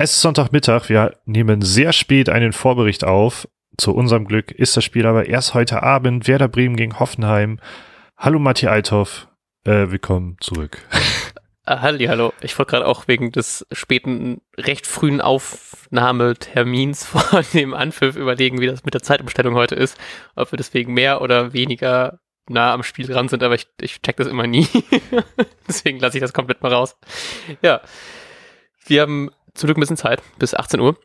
Es ist Sonntagmittag. Wir nehmen sehr spät einen Vorbericht auf. Zu unserem Glück ist das Spiel aber erst heute Abend. Werder Bremen gegen Hoffenheim. Hallo Matti Althoff. Äh, willkommen zurück. Ah, halli, hallo. Ich wollte gerade auch wegen des späten, recht frühen Aufnahmetermins vor dem Anpfiff überlegen, wie das mit der Zeitumstellung heute ist. Ob wir deswegen mehr oder weniger nah am Spiel dran sind, aber ich, ich check das immer nie. deswegen lasse ich das komplett mal raus. Ja. Wir haben zum Glück ein bisschen Zeit, bis 18 Uhr.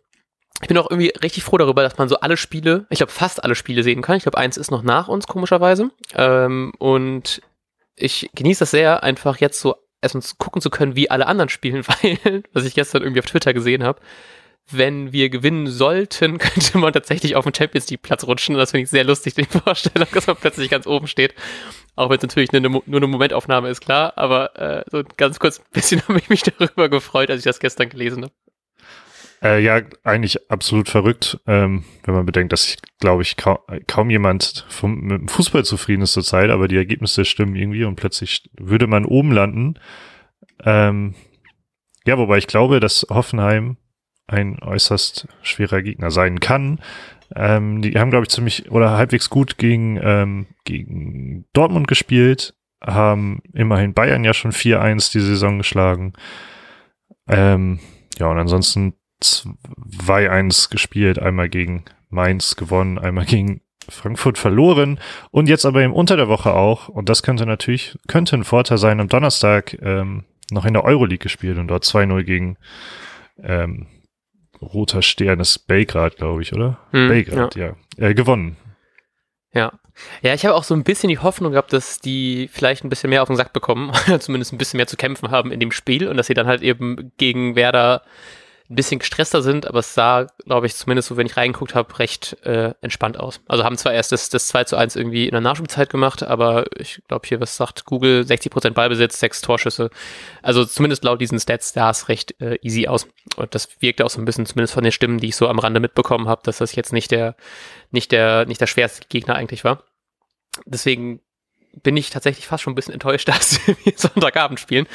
Ich bin auch irgendwie richtig froh darüber, dass man so alle Spiele, ich glaube fast alle Spiele sehen kann. Ich glaube, eins ist noch nach uns, komischerweise. Ähm, und ich genieße das sehr, einfach jetzt so erstmal gucken zu können, wie alle anderen spielen, weil, was ich gestern irgendwie auf Twitter gesehen habe, wenn wir gewinnen sollten, könnte man tatsächlich auf den Champions League Platz rutschen. Und das finde ich sehr lustig, die Vorstellung, dass man plötzlich ganz oben steht. Auch wenn es natürlich eine, nur eine Momentaufnahme ist, klar. Aber äh, so ganz kurz ein bisschen habe ich mich darüber gefreut, als ich das gestern gelesen habe. Äh, ja, eigentlich absolut verrückt, ähm, wenn man bedenkt, dass ich, glaube ich, kaum, kaum jemand vom, mit dem Fußball zufrieden ist zurzeit, aber die Ergebnisse stimmen irgendwie und plötzlich würde man oben landen. Ähm, ja, wobei ich glaube, dass Hoffenheim ein äußerst schwerer Gegner sein kann. Ähm, die haben, glaube ich, ziemlich oder halbwegs gut gegen, ähm, gegen Dortmund gespielt, haben immerhin Bayern ja schon 4-1 die Saison geschlagen. Ähm, ja, und ansonsten 2-1 gespielt, einmal gegen Mainz gewonnen, einmal gegen Frankfurt verloren und jetzt aber eben unter der Woche auch. Und das könnte natürlich, könnte ein Vorteil sein, am Donnerstag ähm, noch in der Euroleague gespielt und dort 2-0 gegen ähm, Roter Stern ist Belgrad, glaube ich, oder? Hm, Belgrad, ja. ja. Äh, gewonnen. Ja. Ja, ich habe auch so ein bisschen die Hoffnung gehabt, dass die vielleicht ein bisschen mehr auf den Sack bekommen, zumindest ein bisschen mehr zu kämpfen haben in dem Spiel und dass sie dann halt eben gegen Werder ein bisschen gestresster sind, aber es sah, glaube ich, zumindest so, wenn ich reingeguckt habe, recht äh, entspannt aus. Also haben zwar erst das, das 2 zu 1 irgendwie in der Nachspielzeit gemacht, aber ich glaube hier, was sagt Google, 60% Ballbesitz, 6 Torschüsse. Also zumindest laut diesen Stats sah es recht äh, easy aus. Und das wirkte auch so ein bisschen, zumindest von den Stimmen, die ich so am Rande mitbekommen habe, dass das jetzt nicht der, nicht der, nicht der schwerste Gegner eigentlich war. Deswegen bin ich tatsächlich fast schon ein bisschen enttäuscht, dass wir Sonntagabend spielen.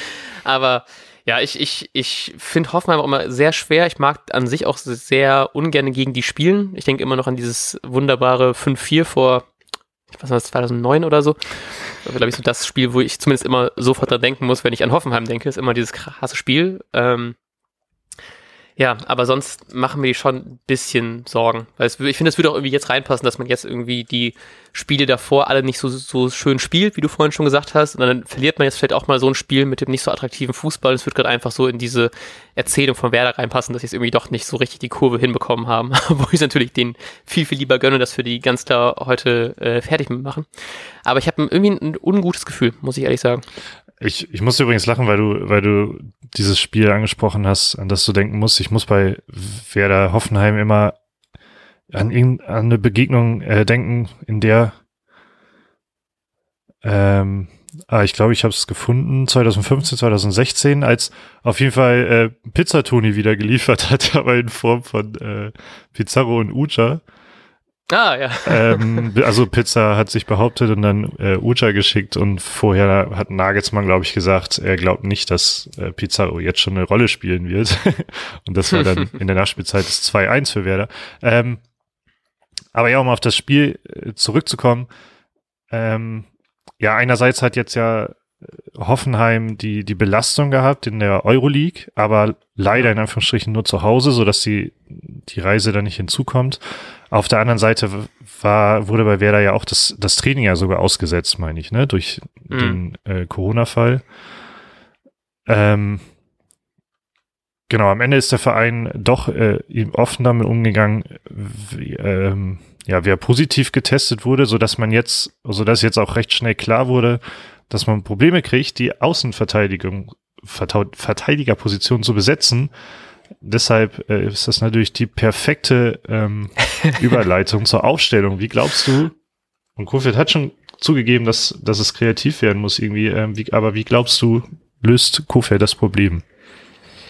Aber ja, ich, ich, ich finde Hoffenheim auch immer sehr schwer. Ich mag an sich auch sehr ungern gegen die spielen. Ich denke immer noch an dieses wunderbare 5-4 vor, ich weiß nicht, 2009 oder so. Das glaube ich, so das Spiel, wo ich zumindest immer sofort dran denken muss, wenn ich an Hoffenheim denke, ist immer dieses krasse Spiel. Ähm, ja, aber sonst machen wir die schon ein bisschen Sorgen. Weil es, ich finde, es würde auch irgendwie jetzt reinpassen, dass man jetzt irgendwie die Spiele davor alle nicht so, so schön spielt, wie du vorhin schon gesagt hast. Und dann verliert man jetzt vielleicht auch mal so ein Spiel mit dem nicht so attraktiven Fußball. Es wird gerade einfach so in diese Erzählung von Werder reinpassen, dass sie es irgendwie doch nicht so richtig die Kurve hinbekommen haben. Wo ich natürlich denen viel, viel lieber gönne, dass wir die ganz klar heute äh, fertig machen. Aber ich habe irgendwie ein ungutes Gefühl, muss ich ehrlich sagen. Ich, ich muss übrigens lachen, weil du, weil du dieses Spiel angesprochen hast, an das du denken musst. Ich muss bei Werder Hoffenheim immer an, an eine Begegnung äh, denken, in der ähm, ah, ich glaube, ich habe es gefunden, 2015, 2016, als auf jeden Fall äh, Pizzatoni wieder geliefert hat, aber in Form von äh, Pizarro und Ucha. Ah, ja. ähm, also Pizza hat sich behauptet und dann äh, Ucha geschickt und vorher hat Nagelsmann, glaube ich, gesagt, er glaubt nicht, dass äh, Pizarro jetzt schon eine Rolle spielen wird. und das war dann in der Nachspielzeit das 2-1 für Werder. Ähm, aber ja, um auf das Spiel äh, zurückzukommen, ähm, ja, einerseits hat jetzt ja Hoffenheim die, die Belastung gehabt in der Euroleague, aber leider in Anführungsstrichen nur zu Hause, sodass die, die Reise da nicht hinzukommt. Auf der anderen Seite war, wurde bei Werder ja auch das, das Training ja sogar ausgesetzt, meine ich, ne, durch mhm. den äh, Corona-Fall. Ähm, genau, am Ende ist der Verein doch äh, offen damit umgegangen, wie, ähm, ja, wer positiv getestet wurde, so dass man jetzt, so dass jetzt auch recht schnell klar wurde, dass man Probleme kriegt, die Außenverteidigung, Verteidigerposition zu besetzen deshalb äh, ist das natürlich die perfekte ähm, Überleitung zur Aufstellung. Wie glaubst du, und Kofeld hat schon zugegeben, dass, dass es kreativ werden muss irgendwie, ähm, wie, aber wie glaubst du, löst Kofeld das Problem?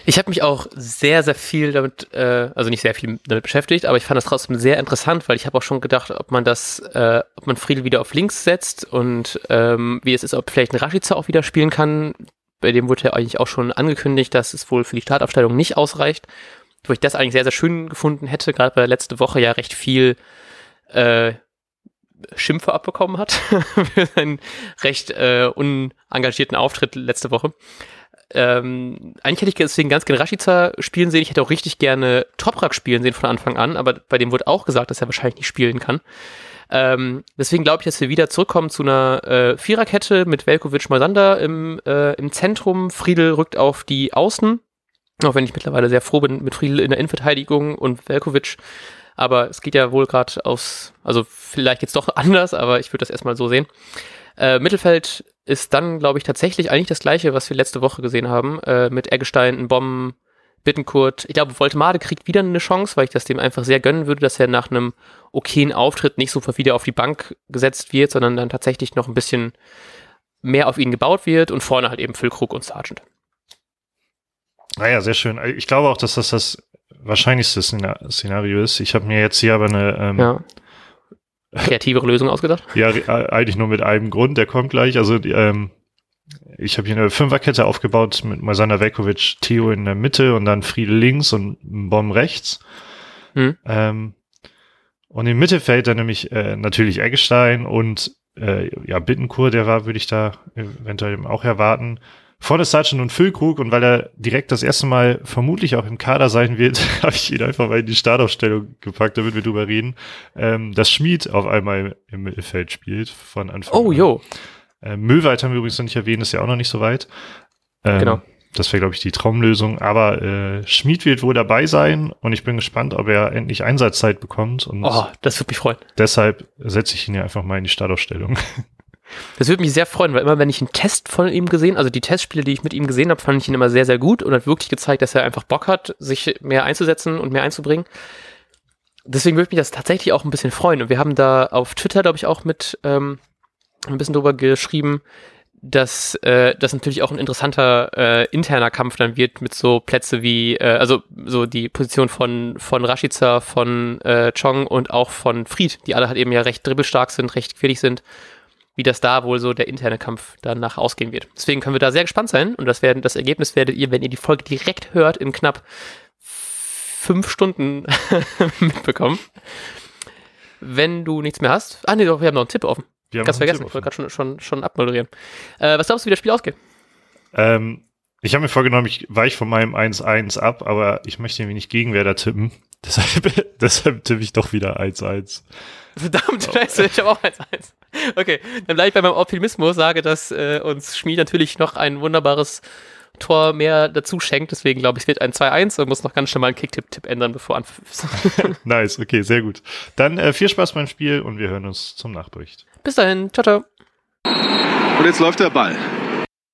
Ich habe mich auch sehr, sehr viel damit, äh, also nicht sehr viel damit beschäftigt, aber ich fand das trotzdem sehr interessant, weil ich habe auch schon gedacht, ob man das, äh, ob man Friedel wieder auf links setzt und ähm, wie es ist, ob vielleicht ein Rashica auch wieder spielen kann bei dem wurde ja eigentlich auch schon angekündigt, dass es wohl für die Startaufstellung nicht ausreicht. wo ich das eigentlich sehr, sehr schön gefunden hätte, gerade weil er letzte Woche ja recht viel äh, Schimpfe abbekommen hat für seinen recht äh, unengagierten Auftritt letzte Woche. Ähm, eigentlich hätte ich deswegen ganz gerne Rashica spielen sehen. Ich hätte auch richtig gerne Toprak spielen sehen von Anfang an, aber bei dem wurde auch gesagt, dass er wahrscheinlich nicht spielen kann. Ähm, deswegen glaube ich, dass wir wieder zurückkommen zu einer äh, Viererkette mit Velkovic Moisander im, äh, im Zentrum. Friedel rückt auf die Außen, auch wenn ich mittlerweile sehr froh bin mit Friedel in der Innenverteidigung und Velkovic. Aber es geht ja wohl gerade aus, also vielleicht geht's doch anders, aber ich würde das erstmal so sehen. Äh, Mittelfeld ist dann, glaube ich, tatsächlich eigentlich das gleiche, was wir letzte Woche gesehen haben, äh, mit Eggestein, Bomben, Bittenkurt. Ich glaube, Voltemade kriegt wieder eine Chance, weil ich das dem einfach sehr gönnen würde, dass er nach einem okayen Auftritt nicht sofort wieder auf die Bank gesetzt wird, sondern dann tatsächlich noch ein bisschen mehr auf ihn gebaut wird und vorne halt eben Füllkrug und Sargent. Naja, sehr schön. Ich glaube auch, dass das das wahrscheinlichste Szenario ist. Ich habe mir jetzt hier aber eine ähm, ja. Kreativere Lösung ausgedacht. Ja, eigentlich nur mit einem Grund, der kommt gleich. Also ähm, ich habe hier eine Fünferkette aufgebaut mit Masana Vekovic, Theo in der Mitte und dann Friedel links und Bomb rechts. Hm. Ähm, und im Mittelfeld dann nämlich äh, natürlich Eggestein und äh, ja, Bittenkur, der war, würde ich da eventuell auch erwarten. Vorne Sargent und Füllkrug und weil er direkt das erste Mal vermutlich auch im Kader sein wird, habe ich ihn einfach mal in die Startaufstellung gepackt, damit wir drüber reden, ähm, dass Schmied auf einmal im Mittelfeld spielt von Anfang oh, an. Oh, jo. Äh, Müllweit haben wir übrigens noch nicht erwähnt, ist ja auch noch nicht so weit. Ähm, genau. Das wäre, glaube ich, die Traumlösung. Aber äh, Schmied wird wohl dabei sein und ich bin gespannt, ob er endlich Einsatzzeit bekommt. Und oh, das würde mich freuen. Deshalb setze ich ihn ja einfach mal in die Startaufstellung. Das würde mich sehr freuen, weil immer, wenn ich einen Test von ihm gesehen, also die Testspiele, die ich mit ihm gesehen habe, fand ich ihn immer sehr, sehr gut und hat wirklich gezeigt, dass er einfach Bock hat, sich mehr einzusetzen und mehr einzubringen. Deswegen würde mich das tatsächlich auch ein bisschen freuen. Und wir haben da auf Twitter, glaube ich, auch mit ähm, ein bisschen drüber geschrieben, dass äh, das natürlich auch ein interessanter äh, interner Kampf dann wird mit so Plätze wie, äh, also so die Position von, von Rashica, von äh, Chong und auch von Fried, die alle halt eben ja recht dribbelstark sind, recht gefährlich sind, wie das da wohl so der interne Kampf danach ausgehen wird. Deswegen können wir da sehr gespannt sein und das werden, das Ergebnis werdet ihr, wenn ihr die Folge direkt hört, in knapp fünf Stunden mitbekommen. Wenn du nichts mehr hast. Ah nee, doch, wir haben noch einen Tipp offen. Wir Ganz vergessen, ich wollte gerade schon, schon, schon abmoderieren. Äh, was glaubst du, wie das Spiel ausgeht? Ähm, ich habe mir vorgenommen, ich weiche von meinem 1-1 ab, aber ich möchte irgendwie nicht Gegenwehr tippen. Deshalb, deshalb tippe ich doch wieder 1-1. Verdammt, scheiße, ich habe auch 1-1. Okay, dann bleibe ich bei meinem Optimismus, sage, dass äh, uns Schmied natürlich noch ein wunderbares Tor mehr dazu schenkt. Deswegen glaube ich, es wird ein 2-1 und muss noch ganz schnell mal einen Kicktipp-Tipp ändern, bevor Anpfiff ist. nice, okay, sehr gut. Dann äh, viel Spaß beim Spiel und wir hören uns zum Nachbericht. Bis dahin, ciao, ciao. Und jetzt läuft der Ball.